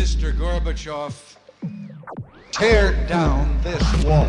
Mr. Gorbachev, tear down this wall.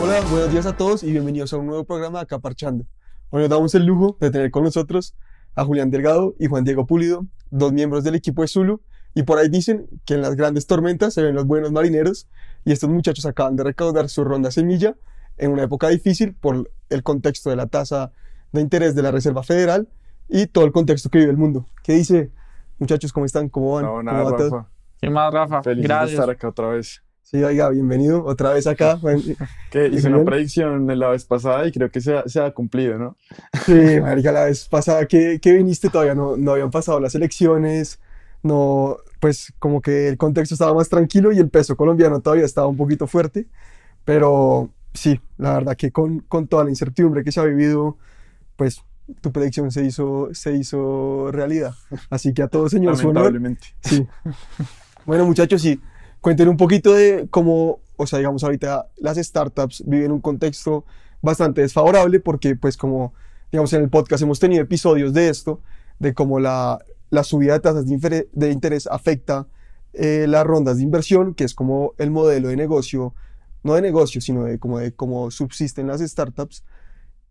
Hola, buenos días a todos y bienvenidos a un nuevo programa de Acá Parchando. Hoy nos damos el lujo de tener con nosotros a Julián Delgado y Juan Diego Pulido, dos miembros del equipo de Zulu, y por ahí dicen que en las grandes tormentas se ven los buenos marineros, y estos muchachos acaban de recaudar su ronda semilla en una época difícil por el contexto de la tasa de interés de la Reserva Federal y todo el contexto que vive el mundo. ¿Qué dice, muchachos? ¿Cómo están? ¿Cómo van? No, ¿Cómo nada, va? Rafa. ¿Qué más, Rafa? Feliz de Gracias. estar acá otra vez. Sí, oiga, bienvenido otra vez acá. Que hice una predicción la vez pasada y creo que se ha, se ha cumplido, ¿no? Sí, marica, la vez pasada que, que viniste todavía no, no habían pasado las elecciones, no, pues como que el contexto estaba más tranquilo y el peso colombiano todavía estaba un poquito fuerte, pero sí, la verdad que con, con toda la incertidumbre que se ha vivido, pues tu predicción se hizo, se hizo realidad. Así que a todos, señor, su honor. Lamentablemente. Sí. Bueno, muchachos, sí, cuenten un poquito de cómo, o sea, digamos, ahorita las startups viven un contexto bastante desfavorable porque, pues, como, digamos, en el podcast hemos tenido episodios de esto, de cómo la, la subida de tasas de, de interés afecta eh, las rondas de inversión, que es como el modelo de negocio, no de negocio, sino de como de cómo subsisten las startups.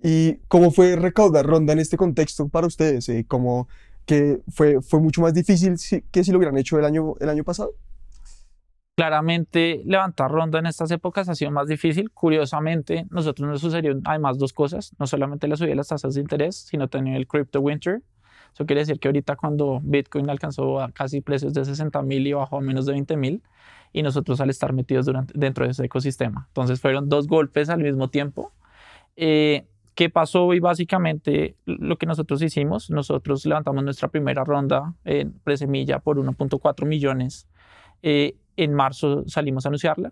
¿Y cómo fue recaudar ronda en este contexto para ustedes? Eh, ¿Cómo que fue, fue mucho más difícil que si lo hubieran hecho el año, el año pasado? Claramente, levantar ronda en estas épocas ha sido más difícil. Curiosamente, nosotros nos sucedió además dos cosas. No solamente la subida de las tasas de interés, sino también el crypto winter. Eso quiere decir que ahorita cuando Bitcoin alcanzó a casi precios de 60 mil y bajó a menos de 20 mil, y nosotros al estar metidos durante, dentro de ese ecosistema. Entonces fueron dos golpes al mismo tiempo. Eh, ¿Qué pasó? Y básicamente lo que nosotros hicimos, nosotros levantamos nuestra primera ronda en presemilla por 1.4 millones. Eh, en marzo salimos a anunciarla.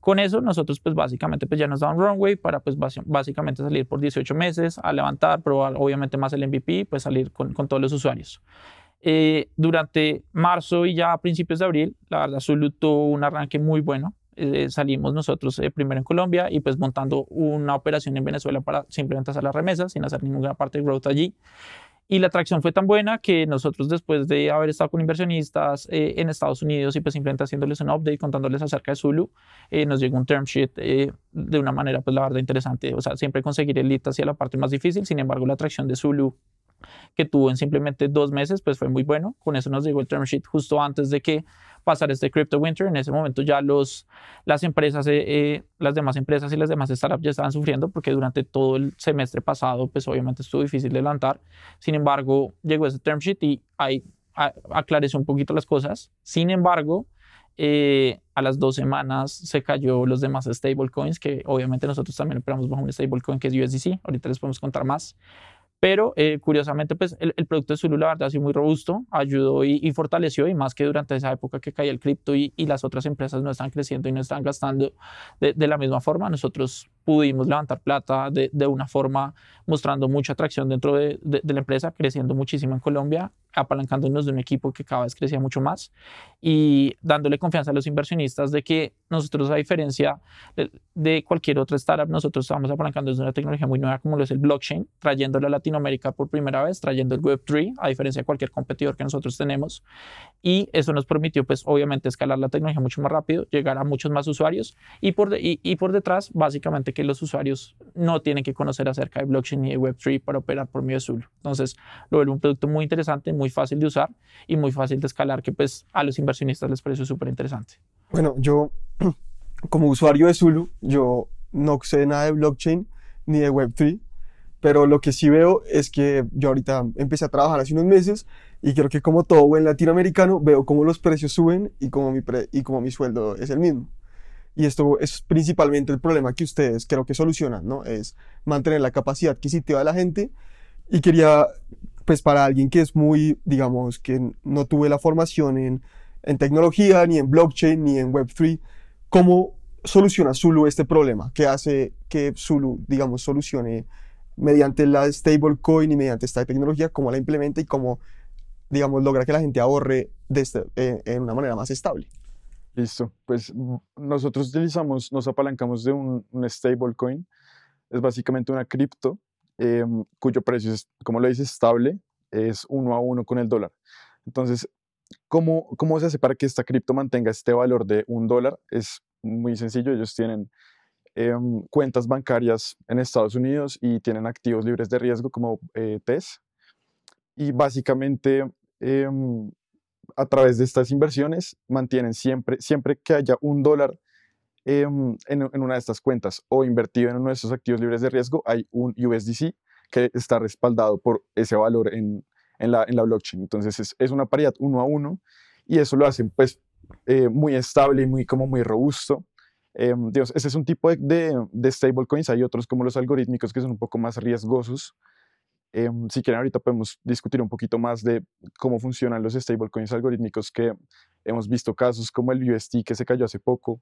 Con eso nosotros pues básicamente pues ya nos da un runway para pues básicamente salir por 18 meses a levantar, probar obviamente más el MVP, pues salir con, con todos los usuarios. Eh, durante marzo y ya a principios de abril, la verdad Zulu tuvo un arranque muy bueno. Eh, salimos nosotros eh, primero en Colombia y pues montando una operación en Venezuela para simplemente hacer las remesas sin hacer ninguna parte de growth allí. Y la atracción fue tan buena que nosotros después de haber estado con inversionistas eh, en Estados Unidos y pues simplemente haciéndoles un update, contándoles acerca de Zulu, eh, nos llegó un term sheet eh, de una manera pues la verdad interesante. O sea, siempre conseguir el lead hacia la parte más difícil, sin embargo la atracción de Zulu que tuvo en simplemente dos meses, pues fue muy bueno. Con eso nos llegó el term sheet justo antes de que pasara este crypto winter. En ese momento ya los, las empresas, eh, eh, las demás empresas y las demás startups ya estaban sufriendo porque durante todo el semestre pasado, pues obviamente estuvo difícil de. Sin embargo, llegó ese term sheet y ahí aclareció un poquito las cosas. Sin embargo, eh, a las dos semanas se cayó los demás stablecoins, que obviamente nosotros también operamos bajo un stablecoin que es USDC. Ahorita les podemos contar más. Pero eh, curiosamente, pues el, producto de Zulu, la verdad, ha sido muy robusto, ayudó y, fortaleció, y más que durante esa época que caía el cripto y, las otras empresas no están creciendo y no están gastando de la misma forma, nosotros pudimos levantar plata de, de una forma mostrando mucha atracción dentro de, de- de la empresa, creciendo muchísimo en Colombia, apalancándonos de un equipo que cada vez crecía mucho más y dándole confianza a los inversionistas de que nosotros, a diferencia de, cualquier otra startup, nosotros estamos apalancando desde una tecnología muy nueva como lo es el blockchain, trayéndolo a Latinoamérica por primera vez, trayendo el Web3, a diferencia de cualquier competidor que nosotros tenemos. Y eso nos permitió, pues, obviamente, escalar la tecnología mucho más rápido, llegar a muchos más usuarios y por, y, y por detrás, básicamente, que los usuarios no tienen que conocer acerca de blockchain y de Web3 para operar por medio de Zulu. Entonces, lo vuelve un producto muy interesante, muy fácil de usar y muy fácil de escalar, que pues a los inversionistas les pareció súper interesante. Bueno, yo como usuario de Zulu, yo no sé nada de blockchain ni de Web3, pero lo que sí veo es que yo ahorita empecé a trabajar hace unos meses y creo que como todo buen latinoamericano, veo cómo los precios suben y cómo mi, y cómo mi sueldo es el mismo. Y esto es principalmente el problema que ustedes creo que solucionan, ¿no? Es mantener la capacidad adquisitiva de la gente. Y quería, pues para alguien que es muy, digamos, que no tuve la formación en, tecnología, ni en blockchain, ni en Web3, ¿cómo soluciona Zulu este problema? ¿Qué hace que Zulu, digamos, solucione mediante la stablecoin y mediante esta tecnología, cómo la implementa y cómo, digamos, logra que la gente ahorre de este- eh, en una manera más estable. Listo. Pues mm, nosotros utilizamos, nos apalancamos de un, un stablecoin. Es básicamente una cripto em, cuyo precio es, como lo dice, estable, es uno a uno con el dólar. Entonces, ¿cómo, cómo se hace para que esta cripto mantenga este valor de un dólar? Es muy sencillo. Ellos tienen em, cuentas bancarias en Estados Unidos y tienen activos libres de riesgo como eh, TES. Y básicamente, em, a través de estas inversiones, mantienen siempre, siempre que haya un dólar em, en, en una de estas cuentas o invertido en uno de esos activos libres de riesgo, hay un USDC que está respaldado por ese valor en, en la, en la blockchain. Entonces es, es una paridad uno a uno y eso lo hacen pues eh, muy estable y muy, como muy robusto. Em, digamos, ese es un tipo de, de, de stablecoins. Hay otros como los algorítmicos que son un poco más riesgosos. Em, si quieren, ahorita podemos discutir un poquito más de cómo funcionan los stablecoins algorítmicos que hemos visto casos como el UST que se cayó hace poco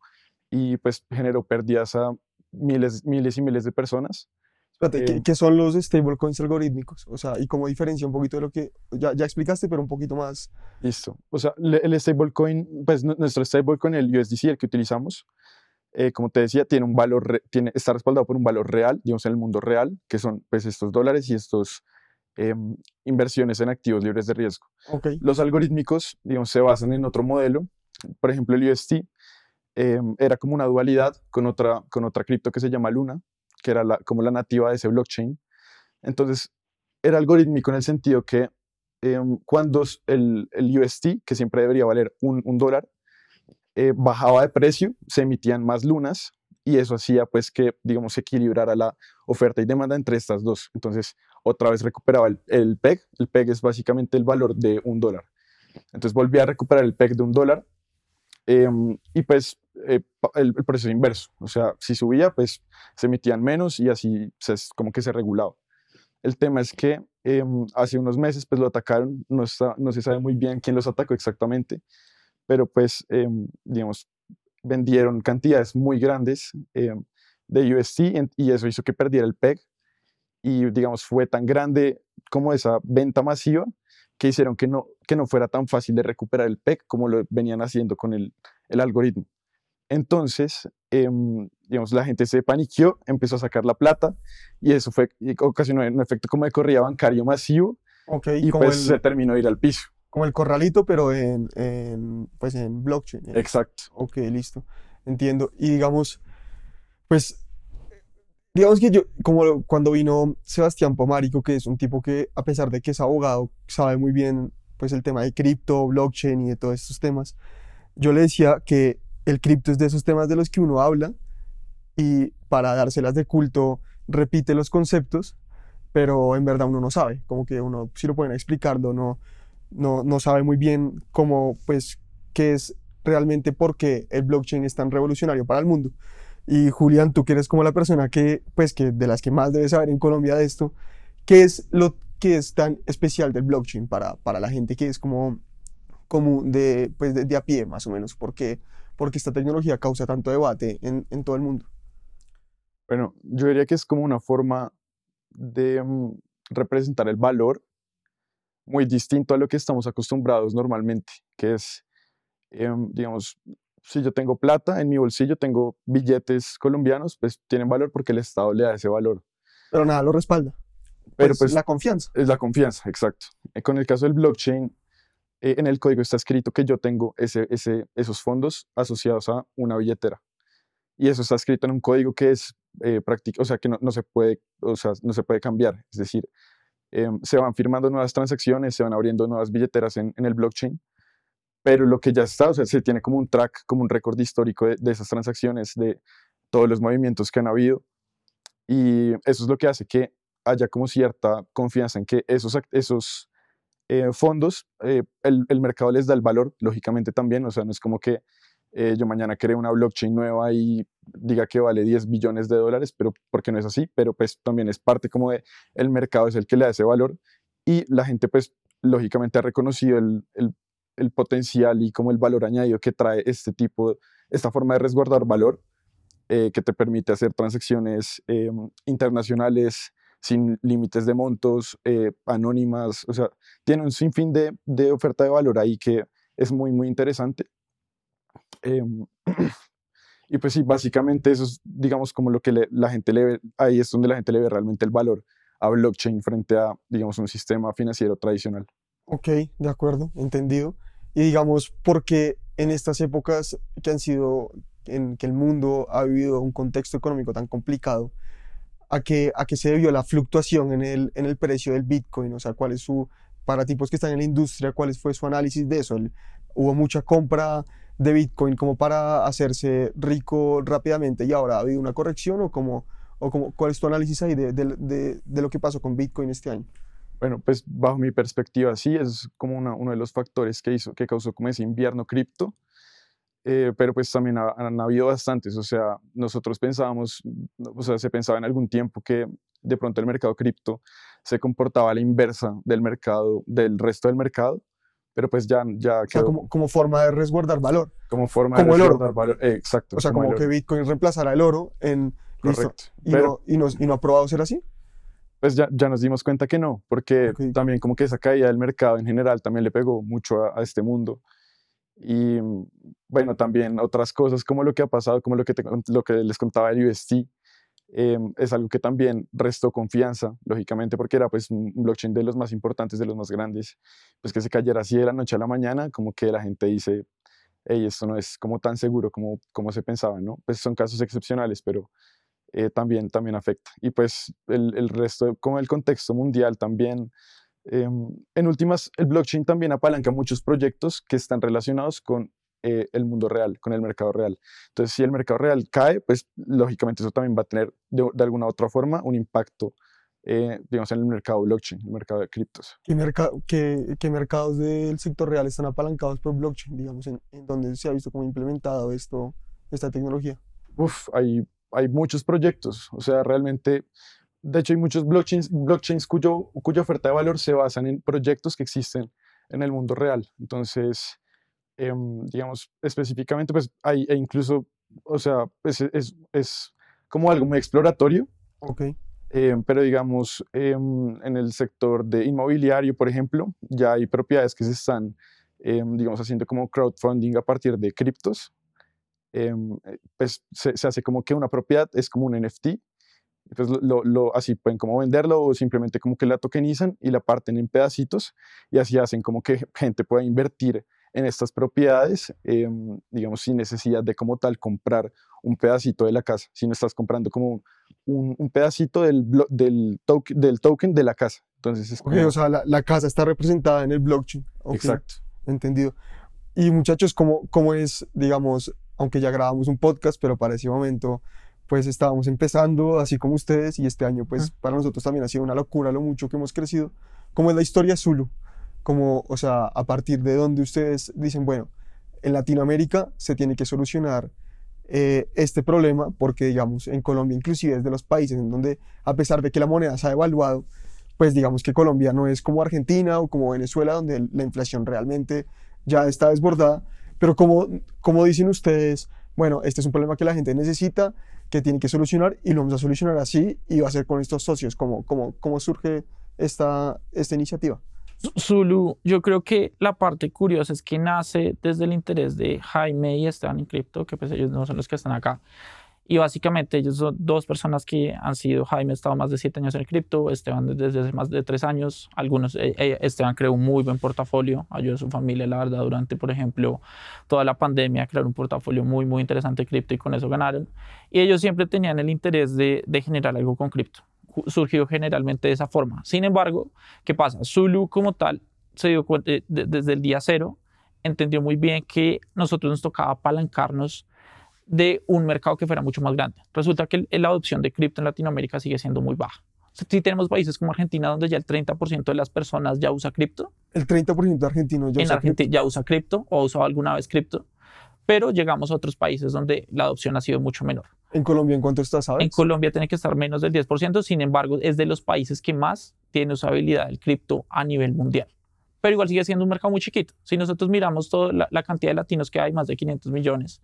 y pues generó pérdidas a miles, miles y miles de personas. Espérate, ¿qué, Eh, qué son los stablecoins algorítmicos? O sea, y cómo diferencia un poquito de lo que ya, ya explicaste, pero un poquito más. Listo. O sea, el stablecoin, pues nu- nuestro stablecoin, el USDC, el que utilizamos, eh, como te decía, tiene un valor, tiene, está respaldado por un valor real, digamos, en el mundo real, que son pues estos dólares y estos em, inversiones en activos libres de riesgo. Ok. Los algorítmicos, digamos, se basan en otro modelo. Por ejemplo, el UST em, era como una dualidad con otra, con otra cripto que se llama Luna, que era la- como la nativa de ese blockchain. Entonces, era algorítmico en el sentido que em, cuando el, el UST, que siempre debería valer un, un dólar, eh, bajaba de precio, se emitían más lunas y eso hacía pues que, digamos, se equilibrara la oferta y demanda entre estas dos. Entonces, otra vez recuperaba el, PEG. El PEG es básicamente el valor de un dólar. Entonces, volvía a recuperar el PEG de un dólar em, y pues eh, el, el proceso inverso. O sea, si subía, pues se emitían menos y así se, como que se regulaba. El tema es que em, hace unos meses pues lo atacaron, no, está- no se sabe muy bien quién los atacó exactamente, pero pues em, digamos, vendieron cantidades muy grandes em, de UST y eso hizo que perdiera el PEG y digamos fue tan grande como esa venta masiva que hicieron que no, que no fuera tan fácil de recuperar el PEG como lo venían haciendo con el, el algoritmo. Entonces, em, digamos, la gente se paniqueó, empezó a sacar la plata y eso fue, y ocasionó un efecto como de corrida bancario masivo Ok, y pues el, se terminó de ir al piso. Como el corralito, pero en, en, pues en blockchain. en- Exacto. Ok, listo. Entiendo. Y digamos, pues, digamos que yo, como cuando vino Sebastián Pomárico, que es un tipo que, a pesar de que es abogado, sabe muy bien, pues, el tema de cripto, blockchain y de todos estos temas, yo le decía que el cripto es de esos temas de los que uno habla y para dárselas de culto repite los conceptos, pero en verdad uno no sabe, como que uno, si lo pueden explicarlo, no, no, no sabe muy bien cómo, pues, qué es realmente por qué el blockchain es tan revolucionario para el mundo. Y Julián, tú que eres como la persona que, pues, que de las que más debes saber en Colombia de esto, ¿qué es lo que es tan especial del blockchain para, para la gente que es como común de, pues, de, a pie, más o menos? ¿Por qué, porque esta tecnología causa tanto debate en, en todo el mundo? Bueno, yo diría que es como una forma de mm, representar el valor muy distinto a lo que estamos acostumbrados normalmente, que es, em, digamos, si yo tengo plata en mi bolsillo, tengo billetes colombianos, pues tienen valor porque el Estado le da ese valor. Pero nada lo respalda. Pero Pues, pues la confianza. es la confianza, exacto. Eh, Con el caso del blockchain, eh, en el código está escrito que yo tengo ese, ese, esos fondos asociados a una billetera. Y eso está escrito en un código que es eh, práctico, o sea, que no, no se puede, o sea, no se puede cambiar. Es decir, em, se van firmando nuevas transacciones, se van abriendo nuevas billeteras en, en el blockchain, pero lo que ya está, o sea, se tiene como un track, como un récord histórico de, esas transacciones, de todos los movimientos que han habido. Y eso es lo que hace que haya como cierta confianza en que esos, esos eh, fondos, eh, el, el mercado les da el valor, lógicamente también, o sea, no es como que eh, yo mañana cree una blockchain nueva y diga que vale 10 billones de dólares, pero porque no es así, pero pues también es parte como de el mercado es el que le da ese valor y la gente pues lógicamente ha reconocido el, el, potencial y como el valor añadido que trae este tipo, esta forma de resguardar valor eh, que te permite hacer transacciones eh, internacionales sin límites de montos, eh, anónimas, o sea, tiene un sinfín de, de oferta de valor ahí que es muy, muy interesante. Em, y pues sí, básicamente eso es, digamos, como lo que le- la gente le ve, ahí es donde la gente le ve realmente el valor a blockchain frente a, digamos, un sistema financiero tradicional. Ok, de acuerdo, entendido. Y digamos, porque en estas épocas que han sido, en que el mundo ha vivido un contexto económico tan complicado, ¿a qué, a qué se debió la fluctuación en el, en el precio del Bitcoin? O sea, ¿cuál es su, para tipos que están en la industria, cuál fue su análisis de eso? ¿Hubo mucha compra de Bitcoin como para hacerse rico rápidamente y ahora ha habido una corrección o como, o como, cuál es tu análisis ahí de, de- lo que pasó con Bitcoin este año? Bueno, pues bajo mi perspectiva, sí, es como una- uno de los factores que hizo, que causó como ese invierno cripto, eh, pero pues también ha- han habido bastantes, o sea, nosotros pensábamos, o sea, se pensaba en algún tiempo que de pronto el mercado cripto se comportaba a la inversa del mercado, del resto del mercado, pero pues ya, ya O sea, como, como forma de resguardar valor. como forma como de el oro. resguardar valor. eh, exacto. O sea, como, el que Bitcoin reemplazara el oro en... correcto. Y, Pero- no, y, no, y no ha probado ser así. pues ya, ya nos dimos cuenta que no, porque Ok. también como que esa caída del mercado en general también le pegó mucho a, a este mundo. Y mm, bueno, también otras cosas como lo que ha pasado, como lo que, te lo que les contaba el UST, em, es algo que también restó confianza, lógicamente, porque era pues un blockchain de los más importantes, de los más grandes, pues que se cayera así de la noche a la mañana, como que la gente dice, hey, esto no es como tan seguro como, como se pensaba, ¿no? Pues son casos excepcionales, pero eh, también, también afecta. Y pues el, el resto, como el contexto mundial también, em, en últimas, el blockchain también apalanca muchos proyectos que están relacionados con eh, el mundo real, con el mercado real. Entonces, si el mercado real cae, pues lógicamente eso también va a tener de, de alguna u otra forma un impacto, eh, digamos, en el mercado blockchain, el mercado de criptos. ¿Qué, merca- qué, qué mercados del sector real están apalancados por blockchain, digamos, en, en donde se ha visto cómo implementado esto, esta tecnología? Uf, hay, hay muchos proyectos, o sea, realmente, de hecho hay muchos blockchains, blockchains cuyo, cuya oferta de valor se basan en proyectos que existen en el mundo real. Entonces, em, digamos, específicamente, pues hay, e incluso, o sea, pues, es, es, es como algo muy exploratorio, Ok, em, pero digamos, em, en el sector de inmobiliario, por ejemplo, ya hay propiedades que se están, digamos, haciendo como crowdfunding a partir de criptos. Eh, pues se, se hace como que una propiedad es como un NFT, pues lo- lo- así pueden como venderlo o simplemente como que la tokenizan y la parten en pedacitos y así hacen como que gente pueda invertir en estas propiedades, em, digamos, sin necesidad de como tal comprar un pedacito de la casa, sino estás comprando como un, un pedacito del, del, toque- del token de la casa. Entonces es ok, como- o sea, la, la casa está representada en el blockchain. Ok, exacto. Entendido. Y muchachos, ¿cómo, cómo es, digamos, aunque ya grabamos un podcast, pero para ese momento, pues estábamos empezando, así como ustedes, y este año, pues para nosotros también ha sido una locura lo mucho que hemos crecido. ¿Cómo es la historia Zulu? Como, o sea, a partir de donde ustedes dicen, bueno, en Latinoamérica se tiene que solucionar eh, este problema, porque digamos, en Colombia inclusive es de los países en donde, a pesar de que la moneda se ha devaluado, pues digamos que Colombia no es como Argentina o como Venezuela, donde la inflación realmente ya está desbordada, pero como, como dicen ustedes, bueno, este es un problema que la gente necesita, que tiene que solucionar y lo vamos a solucionar así y va a ser con estos socios. ¿Cómo, cómo, cómo surge esta, esta iniciativa? Zulu, yo creo que la parte curiosa es que nace desde el interés de Jaime y Esteban en cripto, que pues ellos no son los que están acá. Y básicamente ellos son dos personas que han sido, Jaime ha estado más de siete años en cripto, Esteban desde hace más de tres años. Algunos, eh, eh, Esteban creó un muy buen portafolio, ayudó a su familia, la verdad, durante, por ejemplo, toda la pandemia, crear un portafolio muy, muy interesante de cripto y con eso ganaron. Y ellos siempre tenían el interés de, de generar algo con cripto. Surgió generalmente de esa forma. Sin embargo, ¿qué pasa? Zulu como tal se dio cuenta eh, de- desde el día cero, entendió muy bien que nosotros nos tocaba apalancarnos de un mercado que fuera mucho más grande. Resulta que el- la adopción de cripto en Latinoamérica sigue siendo muy baja. Si tenemos países como Argentina, donde ya el 30% de las personas ya usa cripto, El 30% de argentinos ya en usa Argentina ya usa cripto o ha usado alguna vez cripto, pero llegamos a otros países donde la adopción ha sido mucho menor. En Colombia, ¿en cuánto está, sabes? En Colombia tiene que estar menos del 10%, sin embargo, es de los países que más tiene usabilidad del cripto a nivel mundial. Pero igual sigue siendo un mercado muy chiquito. Si nosotros miramos toda la, la cantidad de latinos que hay, más de 500 millones,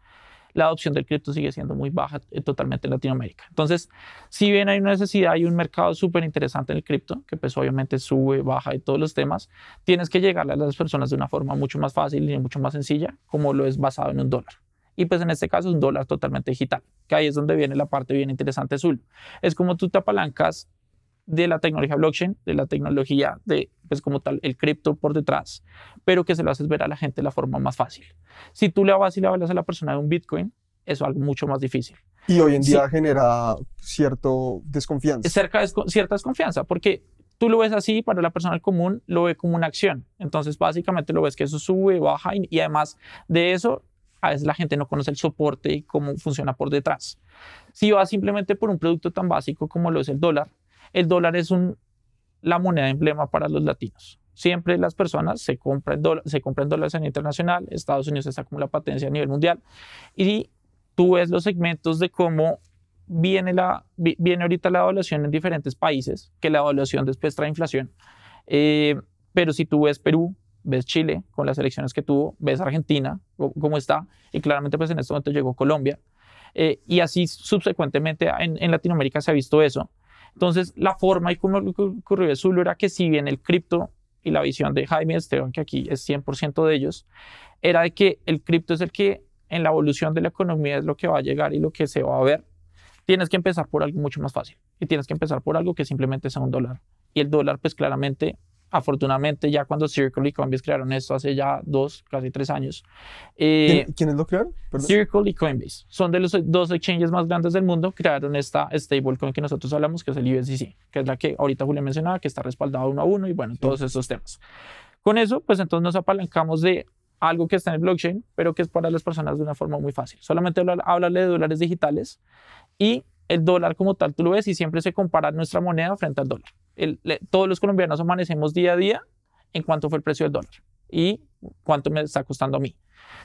la adopción del cripto sigue siendo muy baja eh, totalmente en Latinoamérica. Entonces, si bien hay una necesidad, hay un mercado súper interesante en el cripto, que pues obviamente sube, baja y todos los temas, tienes que llegarle a las personas de una forma mucho más fácil y mucho más sencilla, como lo es basado en un dólar. Y pues en este caso es un dólar totalmente digital, que ahí es donde viene la parte bien interesante azul. Es como tú te apalancas de la tecnología blockchain, de la tecnología de, pues como tal, el cripto por detrás, pero que se lo haces ver a la gente de la forma más fácil. Si tú le vas y le hablas a la persona de un Bitcoin, eso es algo mucho más difícil. Y hoy en Sí. día genera cierto desconfianza. Es cerca de cierta desconfianza, porque tú lo ves así, para la persona común lo ve como una acción. Entonces, básicamente lo ves que eso sube, baja, y, y además de eso, a veces la gente no conoce el soporte y cómo funciona por detrás. Si vas simplemente por un producto tan básico como lo es el dólar, el dólar es un, la moneda emblema para los latinos. Siempre las personas se compran, dólar- se compran dólares nivel internacional, Estados Unidos está como la patencia a nivel mundial, y tú ves los segmentos de cómo viene, la, vi- viene ahorita la evaluación en diferentes países, que la evaluación después trae inflación. Eh, pero si tú ves Perú, ves Chile con las elecciones que tuvo, ves Argentina, cómo está, y claramente pues en este momento llegó Colombia, eh, y así subsecuentemente en, en Latinoamérica se ha visto eso. Entonces, la forma y cómo ocurrió de Zulu era que si bien el cripto y la visión de Jaime Esteban, que aquí es 100% de ellos, era de que el cripto es el que en la evolución de la economía es lo que va a llegar y lo que se va a ver, tienes que empezar por algo mucho más fácil y tienes que empezar por algo que simplemente sea un dólar. Y el dólar, pues claramente, afortunadamente, ya cuando Circle y Coinbase crearon esto hace ya dos, casi tres años, eh, ¿Quién- ¿Quiénes lo crearon? Perdón. Circle y Coinbase son de los dos exchanges más grandes del mundo. Crearon esta stablecoin que nosotros hablamos, que es el USDC, que es la que ahorita Julián mencionaba, que está respaldado uno a uno y bueno, todos estos temas. Con eso, pues entonces nos apalancamos de algo que está en el blockchain, pero que es para las personas de una forma muy fácil. Solamente hablar- hablarle de dólares digitales y el dólar como tal, tú lo ves y siempre se compara nuestra moneda frente al dólar. El- le- todos los colombianos amanecemos día a día en cuánto fue el precio del dólar y cuánto me está costando a mí.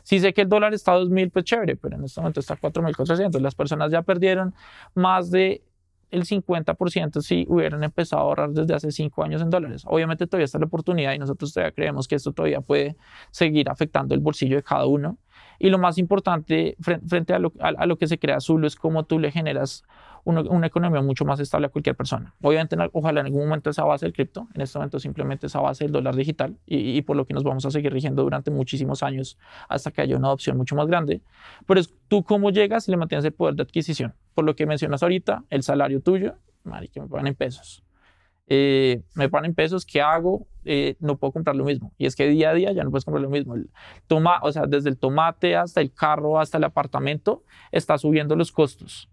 Si sé que el dólar está a 2.000, pues chévere, pero en este momento está a 4.400. Las personas ya perdieron más de el 50% si hubieran empezado a ahorrar desde hace cinco años en dólares. Obviamente todavía está la oportunidad y nosotros todavía creemos que esto todavía puede seguir afectando el bolsillo de cada uno. Y lo más importante fren- frente a lo, a, a lo que se crea Zulu es cómo tú le generas una, una economía mucho más estable a cualquier persona. Obviamente, en al- ojalá en algún momento esa base del cripto, en este momento simplemente esa base del dólar digital y, y por lo que nos vamos a seguir rigiendo durante muchísimos años hasta que haya una adopción mucho más grande. Pero es tú cómo llegas y le mantienes el poder de adquisición. Por lo que mencionas ahorita, el salario tuyo, que me pagan en pesos. Eh, me pagan en pesos, ¿qué hago? Eh, no puedo comprar lo mismo. Y es que día a día ya no puedes comprar lo mismo. El toma, o sea, desde el tomate hasta el carro, hasta el apartamento, está subiendo los costos.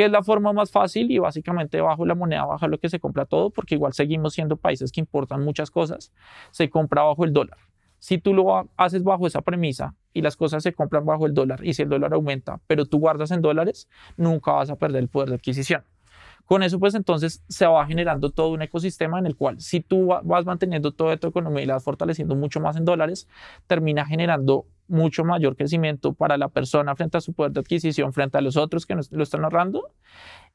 ¿Qué es la forma más fácil? Y básicamente bajo la moneda baja lo que se compra todo, porque igual seguimos siendo países que importan muchas cosas, se compra bajo el dólar. Si tú lo ha- haces bajo esa premisa y las cosas se compran bajo el dólar y si el dólar aumenta, pero tú guardas en dólares, nunca vas a perder el poder de adquisición. Con eso, pues entonces se va generando todo un ecosistema en el cual si tú va- vas manteniendo toda tu economía y la vas fortaleciendo mucho más en dólares, termina generando mucho mayor crecimiento para la persona frente a su poder de adquisición, frente a los otros que lo están ahorrando.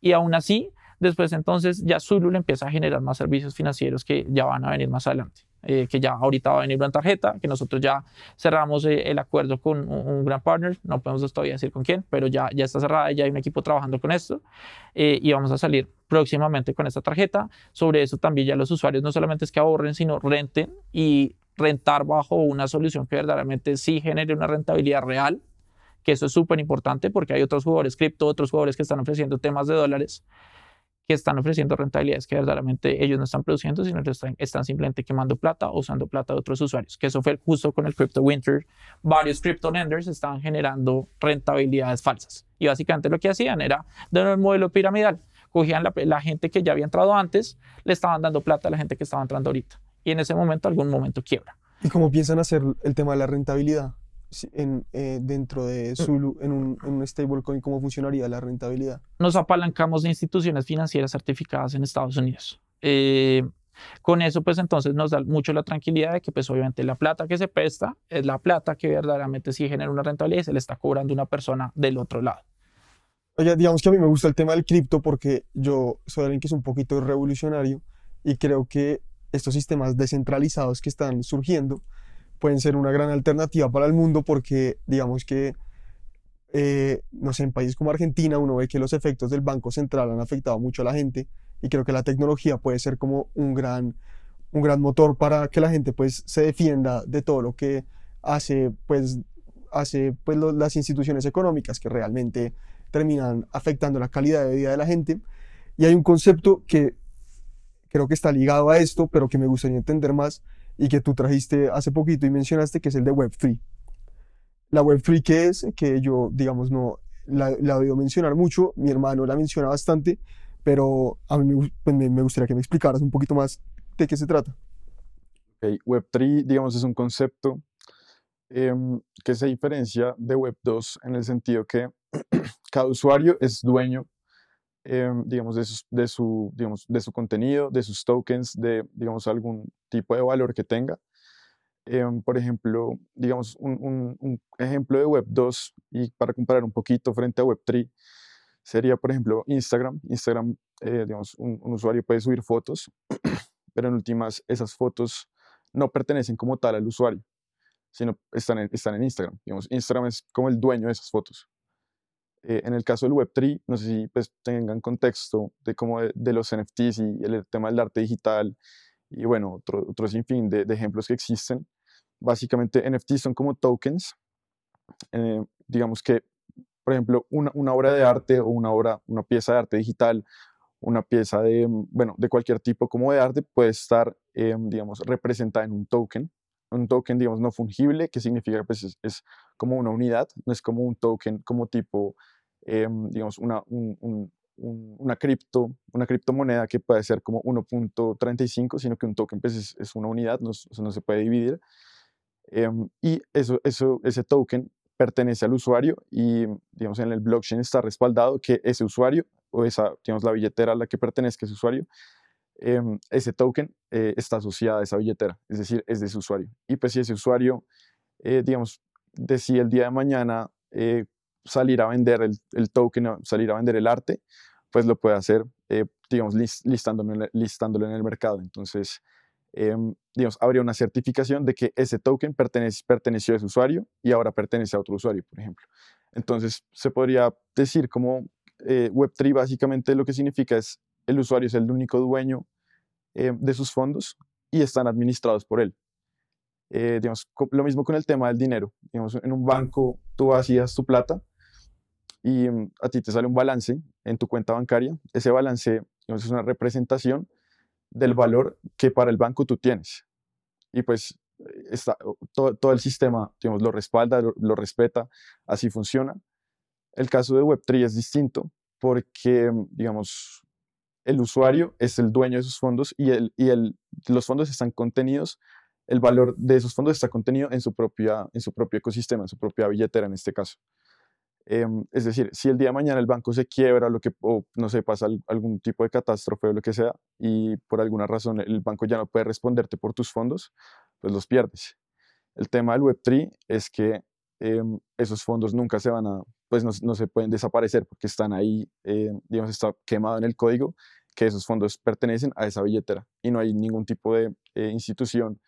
Y aún así, después entonces ya Zulu le empieza a generar más servicios financieros que ya van a venir más adelante. Eh, que ya ahorita va a venir una tarjeta, que nosotros ya cerramos eh, el acuerdo con un, un gran partner, no podemos todavía decir con quién, pero ya, ya está cerrada ya hay un equipo trabajando con esto eh, y vamos a salir próximamente con esta tarjeta. Sobre eso también ya los usuarios no solamente es que ahorren, sino renten y rentar bajo una solución que verdaderamente sí genere una rentabilidad real, que eso es súper importante porque hay otros jugadores cripto, otros jugadores que están ofreciendo temas de dólares que están ofreciendo rentabilidades que verdaderamente ellos no están produciendo, sino que están, simplemente quemando plata o usando plata de otros usuarios, que eso fue justo con el Crypto Winter. Varios crypto lenders estaban generando rentabilidades falsas. Y básicamente lo que hacían era de un modelo piramidal. Cogían la, la gente que ya había entrado antes, le estaban dando plata a la gente que estaba entrando ahorita. Y en ese momento, algún momento quiebra. ¿Y cómo piensan hacer el tema de la rentabilidad en, eh, dentro Mm. de Zulu, en un, en un stablecoin? ¿Cómo funcionaría la rentabilidad? nos apalancamos de instituciones financieras certificadas en Estados Unidos. Eh, con eso, pues entonces nos da mucho la tranquilidad de que, pues obviamente, la plata que se presta es la plata que verdaderamente sí genera una rentabilidad y se le está cobrando una persona del otro lado. Oye, digamos que a mí me gusta el tema del cripto porque yo soy alguien que es un poquito revolucionario y creo que estos sistemas descentralizados que están surgiendo pueden ser una gran alternativa para el mundo porque digamos que eh, no sé, en países como Argentina uno ve que los efectos del Banco Central han afectado mucho a la gente y creo que la tecnología puede ser como un gran, un gran motor para que la gente pues se defienda de todo lo que hace pues, hace, pues lo- las instituciones económicas que realmente terminan afectando la calidad de vida de la gente. Y hay un concepto que creo que está ligado a esto, pero que me gustaría entender más y que tú trajiste hace poquito y mencionaste, que es el de Web3. La Web3, ¿qué es? Que yo, digamos, no la, la oído mencionar mucho, mi hermano la menciona bastante, pero a mí pues, me- me gustaría que me explicaras un poquito más de qué se trata. Ok, Web3, digamos, es un concepto em, que se diferencia de Web2 en el sentido que cada usuario es dueño, em, digamos, de, sus- de su, digamos, de su contenido, de sus tokens, de, digamos, algún tipo de valor que tenga. Em, por ejemplo, digamos, un, un- un ejemplo de Web2 y para comparar un poquito frente a Web3 sería, por ejemplo, Instagram. Instagram, eh, digamos, un, un usuario puede subir fotos, pero en últimas esas fotos no pertenecen como tal al usuario, sino están en, están en Instagram. Digamos, Instagram es como el dueño de esas fotos. Eh, en el caso del Web3, no sé si pues, tengan contexto de cómo de, de los NFTs y el tema del arte digital y bueno, otro, otro sinfín de, de ejemplos que existen. Básicamente NFTs son como tokens, eh, digamos que, por ejemplo, una, una obra de arte o una obra, una pieza de arte digital una pieza de, mm, bueno, de cualquier tipo como de arte puede estar, eh, digamos, representada en un token. Un token, digamos, no fungible, que significa, pues, es, es como una unidad, no es como un token como tipo, eh, digamos, una, un- un- un- una cripto, una criptomoneda que puede ser como 1.35, sino que un token, pues, es, es una unidad, no, es- eso no se puede dividir. Em, y eso, eso, ese token pertenece al usuario y, digamos, en el blockchain está respaldado que ese usuario o esa, digamos, la billetera a la que pertenezca ese usuario, em, ese token eh, está asociada a esa billetera, es decir, es de ese usuario. Y pues si ese usuario, eh, digamos, decide el día de mañana eh, salir a vender el, token, salir a vender el arte, pues lo puede hacer, eh, digamos, lis- listándolo, en listándolo en el mercado. Entonces, em, digamos, habría una certificación de que ese token perteneció a ese usuario y ahora pertenece a otro usuario, por ejemplo. Entonces, se podría decir como eh, Web3 básicamente lo que significa es el usuario es el único dueño eh, de sus fondos y están administrados por él. Eh, digamos, lo mismo con el tema del dinero. Digamos, en un banco tú vacías tu plata y mm, a ti te sale un balance en tu cuenta bancaria. Ese balance es una representación del valor que para el banco tú tienes. Y pues está, todo, todo el sistema digamos, lo respalda, lo, lo respeta, así funciona. El caso de Web3 es distinto porque, mm, digamos, el usuario es el dueño de sus fondos y, el, y el, los fondos están contenidos, el valor de esos fondos está contenido en su, propia, en su propio ecosistema, en su propia billetera en este caso. Em, es decir, si el día de mañana el banco se quiebra lo que, o no sé, pasa al- algún tipo de catástrofe o lo que sea, y por alguna razón el banco ya no puede responderte por tus fondos, pues los pierdes. El tema del Web3 es que em, esos fondos nunca se van a, pues no, no se pueden desaparecer porque están ahí, eh, digamos, está quemado en el código que esos fondos pertenecen a esa billetera y no hay ningún tipo de eh, institución,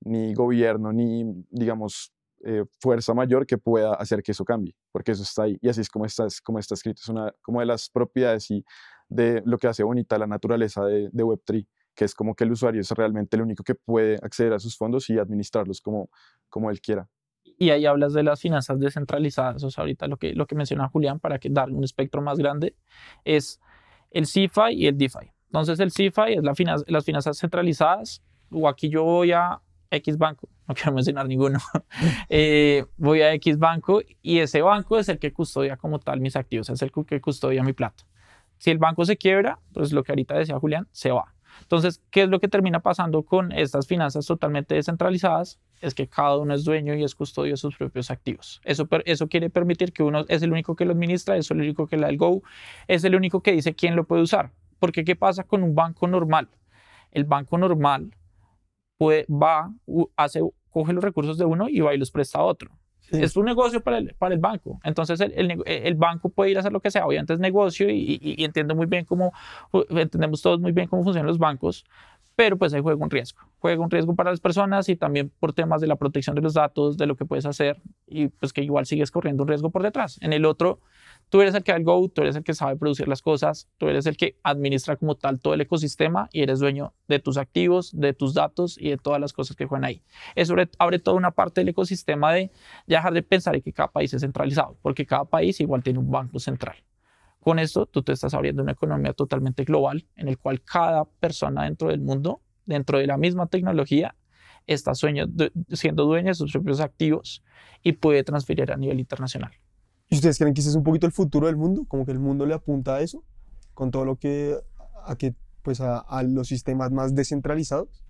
ni gobierno, ni, digamos, eh, fuerza mayor que pueda hacer que eso cambie, porque eso está ahí y así es como está, escrito. Es una como de las propiedades y de lo que hace bonita la naturaleza de, de Web3, que es como que el usuario es realmente el único que puede acceder a sus fondos y administrarlos como, como él quiera. Y ahí hablas de las finanzas descentralizadas. O sea, ahorita lo que, lo que menciona Julián, para que darle un espectro más grande, es el CeFi y el DeFi. Entonces, el CeFi es las finanzas centralizadas, o aquí yo voy a X banco, no quiero mencionar ninguno, eh, voy a X banco y ese banco es el que custodia como tal mis activos, es el que custodia mi plata. Si el banco se quiebra, pues lo que ahorita decía Julián, se va. Entonces, ¿qué es lo que termina pasando con estas finanzas totalmente descentralizadas? Es que cada uno es dueño y es custodio de sus propios activos. Eso, eso quiere permitir que uno es el único que lo administra, es el único que le da el go, es el único que dice quién lo puede usar. Porque, ¿qué pasa con un banco normal? El banco normal puede, va, hace, coge los recursos de uno y va y los presta a otro. Sí. Es un negocio para el, para el banco. Entonces, el, el banco puede ir a hacer lo que sea. Obviamente es negocio y, y- y entiendo muy bien cómo, entendemos todos muy bien cómo funcionan los bancos, pero pues ahí juega un riesgo. Juega un riesgo para las personas y también por temas de la protección de los datos, de lo que puedes hacer y pues que igual sigues corriendo un riesgo por detrás. En el otro, tú eres el que da el go, tú eres el que sabe producir las cosas, tú eres el que administra como tal todo el ecosistema y eres dueño de tus activos, de tus datos y de todas las cosas que juegan ahí. Eso abre toda una parte del ecosistema de ya dejar de pensar en que cada país es centralizado, porque cada país igual tiene un banco central. Con esto, tú te estás abriendo una economía totalmente global en el cual cada persona dentro del mundo, dentro de la misma tecnología, está siendo dueña de sus propios activos y puede transferir a nivel internacional. ¿Y ustedes creen que ese es un poquito el futuro del mundo? Como que el mundo le apunta a eso, con todo lo que, a que, pues a, a los sistemas más descentralizados.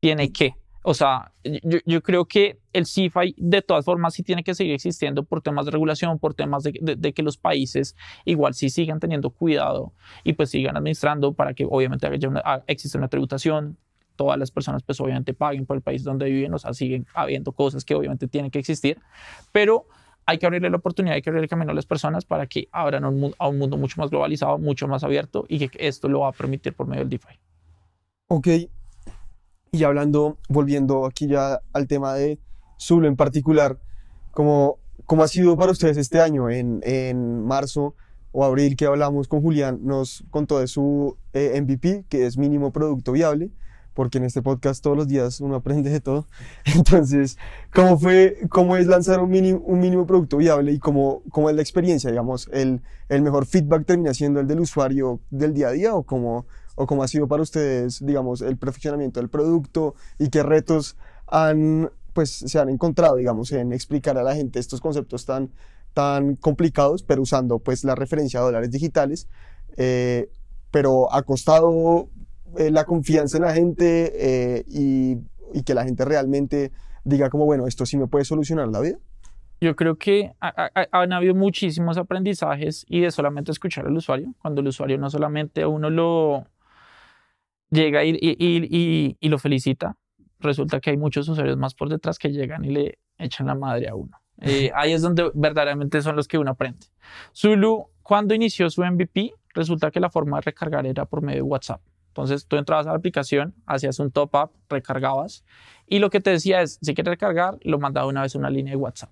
Tiene que, o sea, yo, yo, creo que el CIFI de todas formas sí tiene que seguir existiendo por temas de regulación, por temas de, de, que los países igual sí sigan teniendo cuidado y pues sigan administrando para que obviamente haya una, exista una tributación, todas las personas pues obviamente paguen por el país donde viven, o sea, siguen habiendo cosas que obviamente tienen que existir, pero hay que abrirle la oportunidad, hay que abrirle el camino a las personas para que abran un, a un mundo mucho más globalizado, mucho más abierto y que esto lo va a permitir por medio del DeFi. Ok, y hablando, volviendo aquí ya al tema de Zulu en particular, ¿cómo, cómo ha sido para ustedes este año? En, en marzo o abril que hablamos con Julián, nos contó de su eh, MVP, que es mínimo producto viable, porque en este podcast todos los días uno aprende de todo. Entonces, ¿cómo fue, cómo es lanzar un mínimo, un mínimo producto viable y cómo, cómo es la experiencia? Digamos, el, el mejor feedback termina siendo el del usuario del día a día o cómo, o cómo ha sido para ustedes, digamos, el perfeccionamiento del producto y qué retos han, pues, se han encontrado, digamos, en explicar a la gente estos conceptos tan, tan complicados, pero usando, pues, la referencia a dólares digitales, eh, pero ha costado eh, la confianza en la gente eh, y, y, que la gente realmente diga como, bueno, esto sí me puede solucionar la vida. Yo creo que han habido muchísimos aprendizajes y de solamente escuchar al usuario, cuando el usuario no solamente uno lo, llega y, y, y, lo felicita, resulta que hay muchos usuarios más por detrás que llegan y le echan la madre a uno. Eh, ahí es donde verdaderamente son los que uno aprende. Zulu, cuando inició su MVP, resulta que la forma de recargar era por medio de WhatsApp. Entonces tú entrabas a la aplicación, hacías un top-up, recargabas y lo que te decía es, si quieres recargar, lo mandaba una vez a una línea de WhatsApp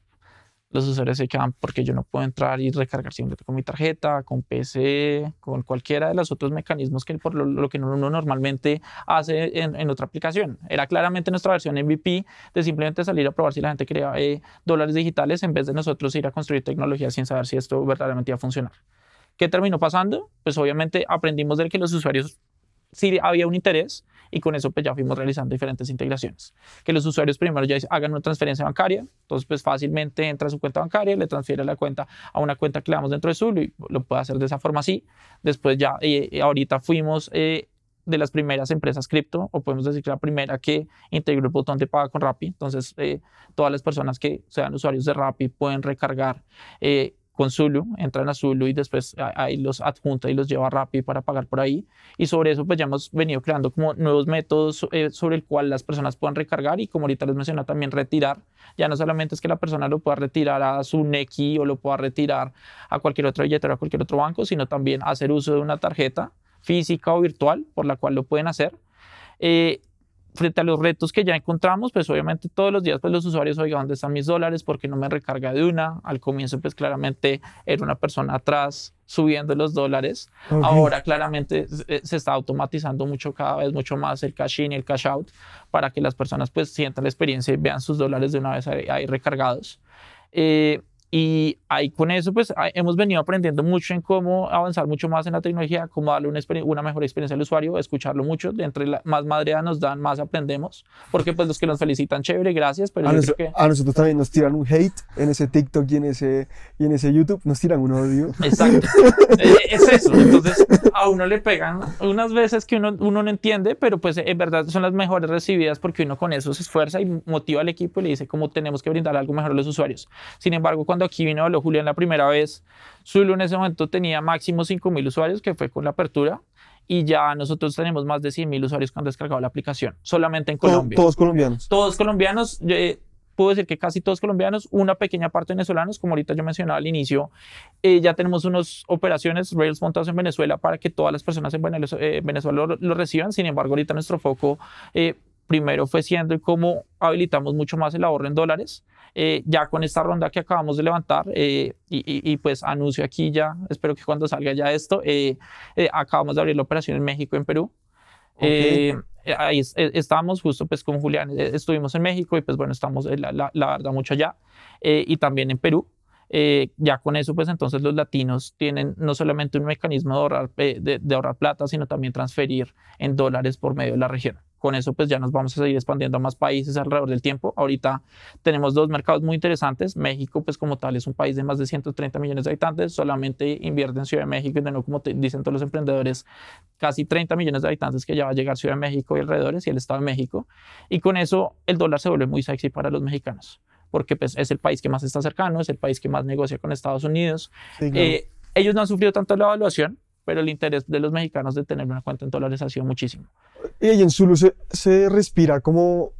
los usuarios se quedan porque yo no puedo entrar y recargar siempre con mi tarjeta, con PC, con cualquiera de los otros mecanismos que por lo, que uno normalmente hace en, otra aplicación. Era claramente nuestra versión MVP de simplemente salir a probar si la gente quería eh, dólares digitales en vez de nosotros ir a construir tecnología sin saber si esto verdaderamente iba a funcionar. ¿Qué terminó pasando? Pues obviamente aprendimos de que los usuarios sí había un interés y con eso pues ya fuimos realizando diferentes integraciones. Que los usuarios primero ya hagan una transferencia bancaria, entonces pues fácilmente entra a su cuenta bancaria, le transfiere la cuenta a una cuenta que le damos dentro de Zulu y lo puede hacer de esa forma así. Después ya, eh, ahorita fuimos eh, de las primeras empresas cripto, o podemos decir que la primera que integró el botón de paga con Rappi. Entonces, eh, todas las personas que sean usuarios de Rappi pueden recargar con Zulu, entran a Zulu y después ahí los adjunta y los lleva rápido para pagar por ahí. Y sobre eso pues ya hemos venido creando como nuevos métodos eh, sobre el cual las personas puedan recargar y como ahorita les mencioné también retirar. Ya no solamente es que la persona lo pueda retirar a su Neki o lo pueda retirar a cualquier otra billetera, a cualquier otro banco, sino también hacer uso de una tarjeta física o virtual por la cual lo pueden hacer. Eh, frente a los retos que ya encontramos, pues obviamente todos los días pues los usuarios, oigan, ¿dónde están mis dólares? porque no me recarga de una? Al comienzo pues claramente era una persona atrás subiendo los dólares. Ahora claramente eh, se está automatizando mucho cada vez mucho más el cash in y el cash out para que las personas pues sientan la experiencia y vean sus dólares de una vez ahí, recargados. Eh, y ahí con eso, pues hemos venido aprendiendo mucho en cómo avanzar mucho más en la tecnología, cómo darle una, una mejor experiencia al usuario, escucharlo mucho. De entre la, más madreada nos dan, más aprendemos. Porque pues los que nos felicitan, chévere, gracias. Pero a, yo creo que... a nosotros también nos tiran un hate en ese TikTok y en ese, y en ese YouTube, nos tiran un odio. Exacto. Eh, es eso. Entonces a uno le pegan unas veces que uno, uno no entiende, pero pues en verdad son las mejores recibidas porque uno con eso se esfuerza y motiva al equipo y le dice cómo tenemos que brindar algo mejor a los usuarios. Sin embargo, cuando aquí vino lo Julián la primera vez, Zulu en ese momento tenía máximo 5.000 usuarios, que fue con la apertura, y ya nosotros tenemos más de 100.000 usuarios que han descargado la aplicación, solamente en Colombia. Todos colombianos. Todos colombianos. Eh, puedo decir que casi todos colombianos, una pequeña parte venezolanos, como ahorita yo mencionaba al inicio, eh, ya tenemos unas operaciones Rails montados en Venezuela para que todas las personas en Venezuela, eh, Venezuela lo, lo, reciban. Sin embargo, ahorita nuestro foco eh, primero fue siendo cómo habilitamos mucho más el ahorro en dólares. Eh, ya con esta ronda que acabamos de levantar eh, y, y, y, pues anuncio aquí ya, espero que cuando salga ya esto, eh, acabamos de abrir la operación en México y en Perú. Okay. ahí es, estábamos justo pues con Julián, estuvimos en México y pues bueno, estamos la, la, la verdad mucho allá y también en Perú. Eh, ya con eso, pues entonces los latinos tienen no solamente un mecanismo de ahorrar, eh, de, de ahorrar, plata, sino también transferir en dólares por medio de la región. Con eso, pues ya nos vamos a seguir expandiendo a más países alrededor del tiempo. Ahorita tenemos dos mercados muy interesantes. México, pues como tal, es un país de más de 130 millones de habitantes. Solamente invierte en Ciudad de México y de nuevo, como te dicen todos los emprendedores, casi 30 millones de habitantes que ya va a llegar Ciudad de México y alrededores y el Estado de México. Y con eso el dólar se vuelve muy sexy para los mexicanos porque pues, es el país que más está cercano, es el país que más negocia con Estados Unidos. Sí, claro. eh, ellos no han sufrido tanto la evaluación, pero el interés de los mexicanos de tener una cuenta en dólares ha sido muchísimo. Y en Zulu se, se respira como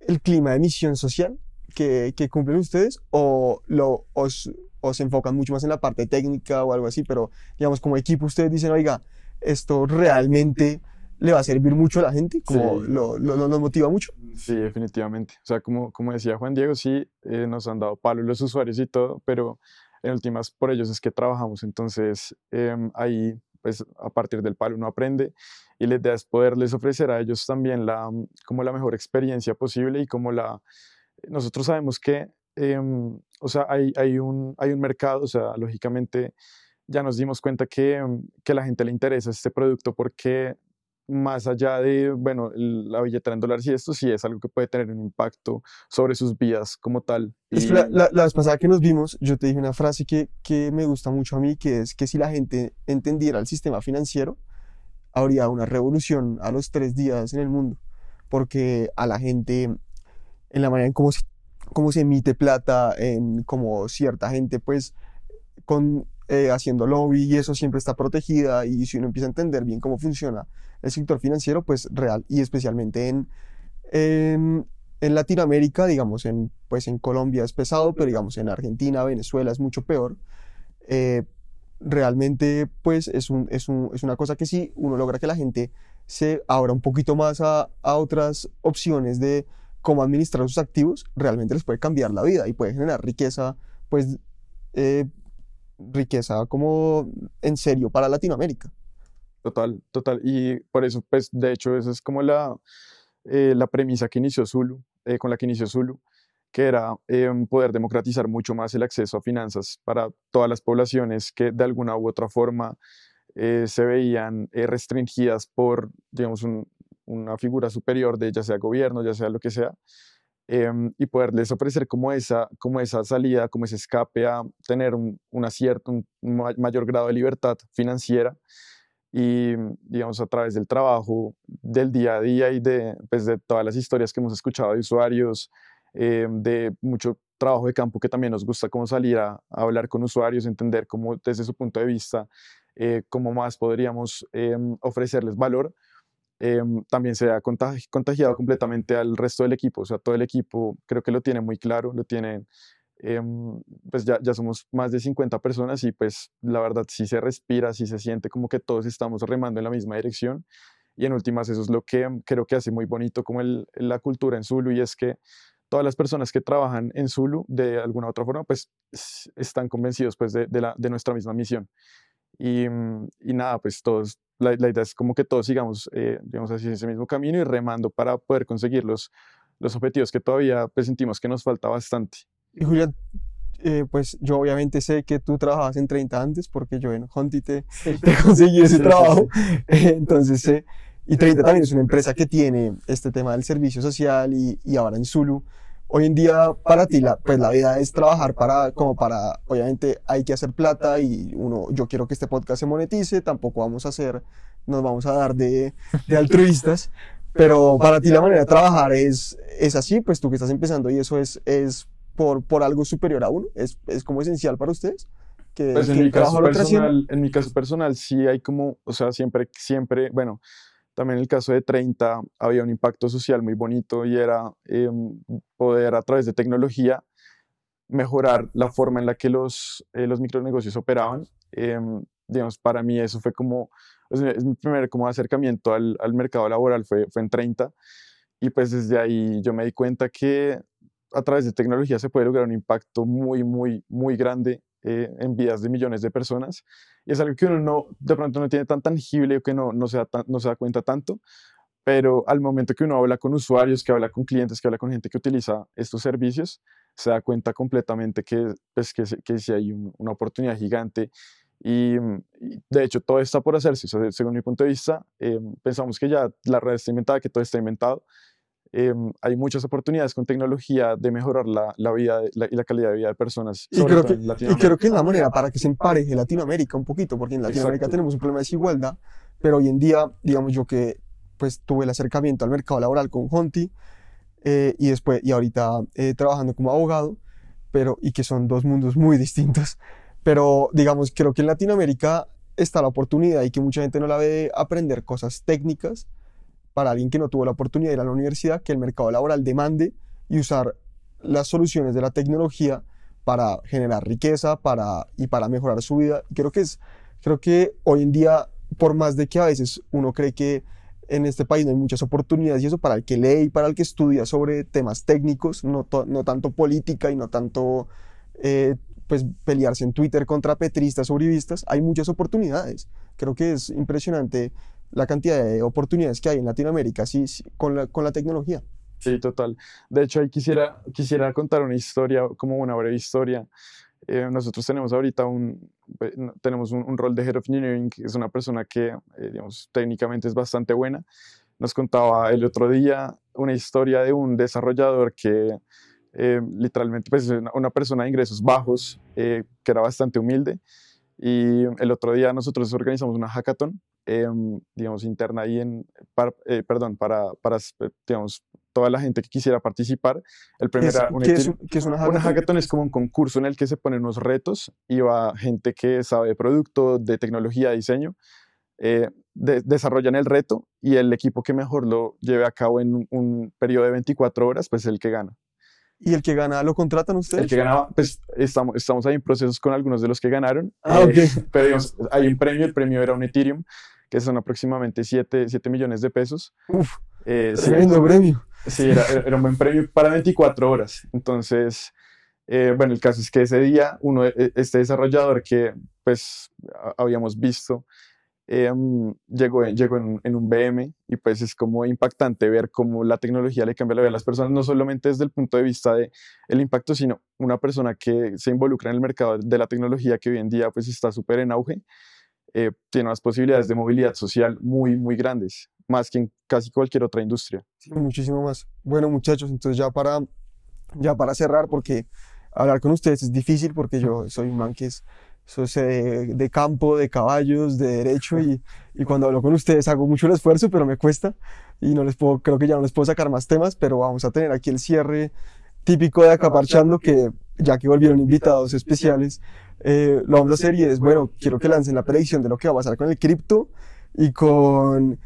el clima de misión social que, que cumplen ustedes o, lo, os, o se enfocan mucho más en la parte técnica o algo así, pero digamos como equipo ustedes dicen, oiga, esto realmente le va a servir mucho a la gente, como sí. lo, lo, lo, nos motiva mucho. Sí, definitivamente. O sea, como, como decía Juan Diego, sí, eh, nos han dado palo los usuarios y todo, pero en últimas por ellos es que trabajamos. Entonces, eh, ahí, pues a partir del palo uno aprende y la idea es poderles ofrecer a ellos también la, como la mejor experiencia posible y como la... Nosotros sabemos que, eh, o sea, hay, hay, un, hay un mercado, o sea, lógicamente ya nos dimos cuenta que, que a la gente le interesa este producto porque más allá de, bueno, la billetera en dólares y esto sí es algo que puede tener un impacto sobre sus vidas como tal. Que la, la, la, vez pasada que nos vimos, yo te dije una frase que, que me gusta mucho a mí, que es que si la gente entendiera el sistema financiero, habría una revolución a los tres días en el mundo, porque a la gente, en la manera en cómo se, cómo se emite plata, en cómo cierta gente, pues, con eh, haciendo lobby y eso siempre está protegida y si uno empieza a entender bien cómo funciona el sector financiero, pues real y especialmente en, en, en, Latinoamérica, digamos, en, pues en Colombia es pesado, pero digamos en Argentina, Venezuela es mucho peor. Eh, realmente pues es, un, es, un, es una cosa que sí, uno logra que la gente se abra un poquito más a, a otras opciones de cómo administrar sus activos, realmente les puede cambiar la vida y puede generar riqueza pues eh, riqueza como en serio para Latinoamérica. Total, total. Y por eso, pues, de hecho, esa es como la, eh, la premisa que inició Zulu, eh, con la que inició Zulu, que era eh, poder democratizar mucho más el acceso a finanzas para todas las poblaciones que de alguna u otra forma se veían restringidas por, digamos, un, una figura superior de ya sea gobierno, ya sea lo que sea, eh, y poderles ofrecer como esa, como esa salida, como ese escape a tener un, una cierta, un mayor grado de libertad financiera y, digamos, a través del trabajo del día a día y de, pues, de todas las historias que hemos escuchado de usuarios, eh, de mucho trabajo de campo que también nos gusta como salir a, a hablar con usuarios, entender cómo desde su punto de vista, eh, cómo más podríamos eh, ofrecerles valor eh, también se ha contagi contagiado completamente al resto del equipo. O sea, todo el equipo creo que lo tiene muy claro, lo tienen, eh, pues ya, ya somos más de 50 personas y pues la verdad sí se respira, sí se siente como que todos estamos remando en la misma dirección. Y en últimas eso es lo que creo que hace muy bonito como el, la cultura en Zulu y es que todas las personas que trabajan en Zulu de alguna u otra forma pues están convencidos pues de, de nuestra misma misión. Y, y, nada, pues todos, la, la, idea es como que todos sigamos, eh, digamos así, ese mismo camino y remando para poder conseguir los, los objetivos que todavía pues, sentimos que nos falta bastante. Y Julián, eh, pues yo obviamente sé que tú trabajabas en 30 antes porque yo en Honti te, te conseguí ese trabajo, entonces sé. y 30 también es una empresa que tiene este tema del servicio social y, y ahora en Zulu hoy en día para ti la, pues la vida es trabajar para, como para, obviamente hay que hacer plata y uno, yo quiero que este podcast se monetice, tampoco vamos a hacer, nos vamos a dar de, de altruistas, pero para ti la manera de trabajar es, es así, pues tú que estás empezando y eso es, es por, por algo superior a uno, es, es como esencial para ustedes. Que, pues en, que mi caso personal, en mi caso personal sí hay como, o sea, siempre, siempre, bueno, También en el caso de 30 había un impacto social muy bonito y era em, poder a través de tecnología mejorar la forma en la que los, eh, los micronegocios operaban. Em, digamos, para mí eso fue como, es mi primer como acercamiento al, al mercado laboral fue, fue en 30 y pues desde ahí yo me di cuenta que a través de tecnología se puede lograr un impacto muy, muy, muy grande eh, en vidas de millones de personas. Y es algo que uno no, de pronto no tiene tan tangible o que no, no, se da no se da cuenta tanto, pero al momento que uno habla con usuarios, que habla con clientes, que habla con gente que utiliza estos servicios, se da cuenta completamente que, pues, que, que sí hay una oportunidad gigante y, de hecho todo está por hacerse. según mi punto de vista, eh, pensamos que ya la red está inventada, que todo está inventado. Eh, hay muchas oportunidades con tecnología de mejorar la, la vida y la calidad de vida de personas. Y creo, que, y creo que es la manera para que se empareje Latinoamérica un poquito, porque en Latinoamérica tenemos un problema de desigualdad, pero hoy en día, digamos yo que pues tuve el acercamiento al mercado laboral con Honti eh, y después, y ahorita trabajando como abogado, pero, y que son dos mundos muy distintos. Pero digamos, creo que en Latinoamérica está la oportunidad y que mucha gente no la ve de aprender cosas técnicas para alguien que no tuvo la oportunidad de ir a la universidad, que el mercado laboral demande y usar las soluciones de la tecnología para generar riqueza para, y para mejorar su vida. Creo que, es, creo que hoy en día, por más de que a veces uno cree que en este país no hay muchas oportunidades y eso para el que lee y para el que estudia sobre temas técnicos, no, no tanto política y no tanto eh, pues pelearse en Twitter contra petristas o uribistas, hay muchas oportunidades. Creo que es impresionante la cantidad de oportunidades que hay en Latinoamérica sí, con, la, con la tecnología. Sí, total. De hecho, ahí quisiera, quisiera contar una historia, como una breve historia. Eh, nosotros tenemos ahorita un, tenemos un, rol de Head of Engineering, que es una persona que, eh, digamos, técnicamente es bastante buena. Nos contaba el otro día una historia de un desarrollador que eh, literalmente pues una, persona de ingresos bajos eh, que era bastante humilde y el otro día nosotros organizamos una hackathon em, digamos interna ahí en eh, perdón para, para digamos toda la gente que quisiera participar el primer ¿Qué, es, ¿qué es, una hackathon? Una hackathon es como un concurso en el que se ponen unos retos y va gente que sabe de producto, de tecnología, de diseño, desarrollan el reto y el equipo que mejor lo lleve a cabo en un, un periodo de 24 horas, pues es el que gana. ¿Y el que gana lo contratan ustedes? El que ganaba, pues estamos, estamos ahí en procesos con algunos de los que ganaron. Ah, eh, Pero digamos, hay un premio, el premio era un Ethereum, que son aproximadamente 7, 7 millones de pesos. Uf, eh, tremendo premio. Sí, era, era, un buen premio para 24 horas. Entonces, eh, bueno, el caso es que ese día, uno, e, este desarrollador que pues habíamos visto, Em, llegó, llegó en, un BM y pues es como impactante ver cómo la tecnología le cambia la vida a las personas, no solamente desde el punto de vista de el impacto, sino una persona que se involucra en el mercado de la tecnología que hoy en día pues está súper en auge, eh, tiene unas posibilidades de movilidad social muy, muy grandes, más que en casi cualquier otra industria. Sí, muchísimo más. Bueno, muchachos, entonces ya para, ya para cerrar, porque hablar con ustedes es difícil, porque yo soy un man que es eso es de, de, campo, de caballos, de derecho y, y, cuando hablo con ustedes hago mucho el esfuerzo, pero me cuesta y no les puedo, creo que ya no les puedo sacar más temas, pero vamos a tener aquí el cierre típico de Acaparchando que ya que volvieron invitados especiales, eh, lo vamos a hacer y es, bueno, quiero que lancen la predicción de lo que va a pasar con el cripto y con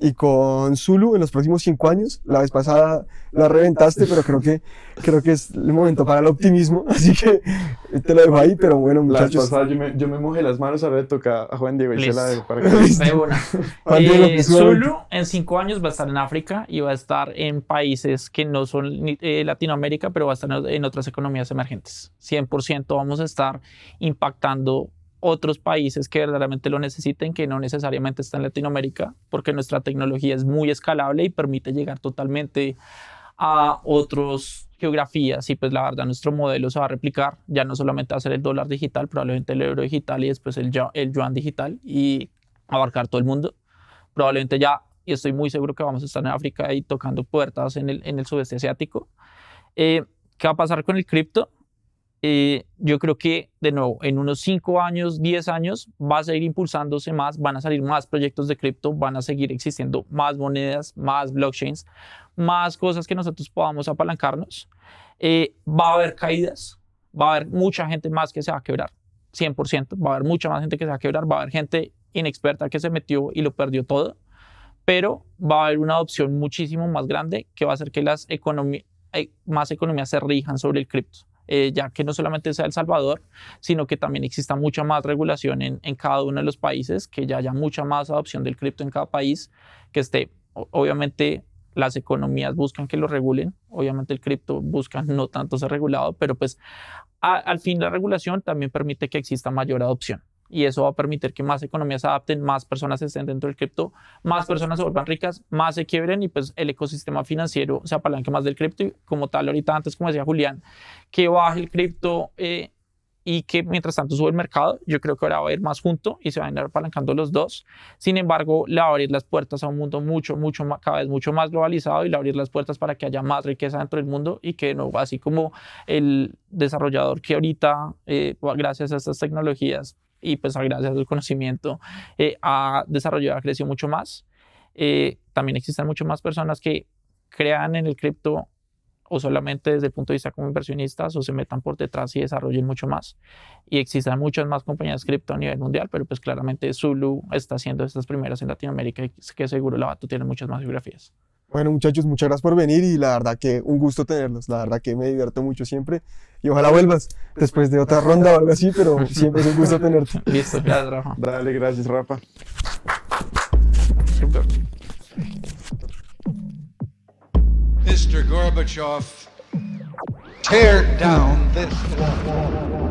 y con Zulu en los próximos cinco años. La vez pasada la reventaste, pero creo que, creo que es el momento para el optimismo, así que te lo dejo ahí, pero bueno, muchachos. La vez pasada yo me, yo me mojé las manos, ahora le toca a Juan Diego y se la dejo para que... eh, Zulu en cinco años va a estar en África y va a estar en países que no son eh, Latinoamérica, pero va a estar en otras economías emergentes. 100% vamos a estar impactando otros países que verdaderamente lo necesiten, que no necesariamente están en Latinoamérica, porque nuestra tecnología es muy escalable y permite llegar totalmente a otras geografías y pues la verdad nuestro modelo se va a replicar, ya no solamente a ser el dólar digital, probablemente el euro digital y después el, el yuan digital y abarcar todo el mundo. Probablemente ya, y estoy muy seguro que vamos a estar en África y tocando puertas en el, en el sudeste asiático. Eh, ¿Qué va a pasar con el cripto? Eh, yo creo que, de nuevo, en unos 5 años, 10 años, va a seguir impulsándose más, van a salir más proyectos de cripto, van a seguir existiendo más monedas, más blockchains, más cosas que nosotros podamos apalancarnos. Eh, va a haber caídas, va a haber mucha gente más que se va a quebrar, 100%, va a haber mucha más gente que se va a quebrar, va a haber gente inexperta que se metió y lo perdió todo pero va a haber una adopción muchísimo más grande que va a hacer que las economías, más economías se rijan sobre el cripto. Eh, ya que no solamente sea El Salvador, sino que también exista mucha más regulación en, en, cada uno de los países, que ya haya mucha más adopción del cripto en cada país, que esté, obviamente, las economías buscan que lo regulen, obviamente el cripto busca no tanto ser regulado, pero pues al fin la regulación también permite que exista mayor adopción y eso va a permitir que más economías se adapten, más personas estén dentro del cripto, más personas se vuelvan ricas, más se quiebren y pues el ecosistema financiero se apalanque más del cripto y como tal ahorita antes, como decía Julián, que baje el cripto eh, y que mientras tanto sube el mercado, yo creo que ahora va a ir más junto y se van a ir apalancando los dos. Sin embargo, le va a abrir las puertas a un mundo mucho, mucho más, cada vez mucho más globalizado y le va a abrir las puertas para que haya más riqueza dentro del mundo y que no, así como el desarrollador que ahorita, eh, gracias a estas tecnologías, y pues gracias al conocimiento eh, ha desarrollado, ha crecido mucho más. Eh, también existen muchas más personas que crean en el cripto o solamente desde el punto de vista como inversionistas o se metan por detrás y desarrollen mucho más. Y existen muchas más compañías cripto a nivel mundial, pero pues claramente Zulu está haciendo estas primeras en Latinoamérica y que seguro la Batu tiene muchas más biografías. Bueno, muchachos, muchas gracias por venir y la verdad que un gusto tenerlos. La verdad que me divierto mucho siempre y ojalá vuelvas después de otra ronda o algo así, pero siempre es un gusto tenerte. Listo, gracias, Rafa. Dale, gracias, Rafa. Mr. Gorbachev, tear down this wall.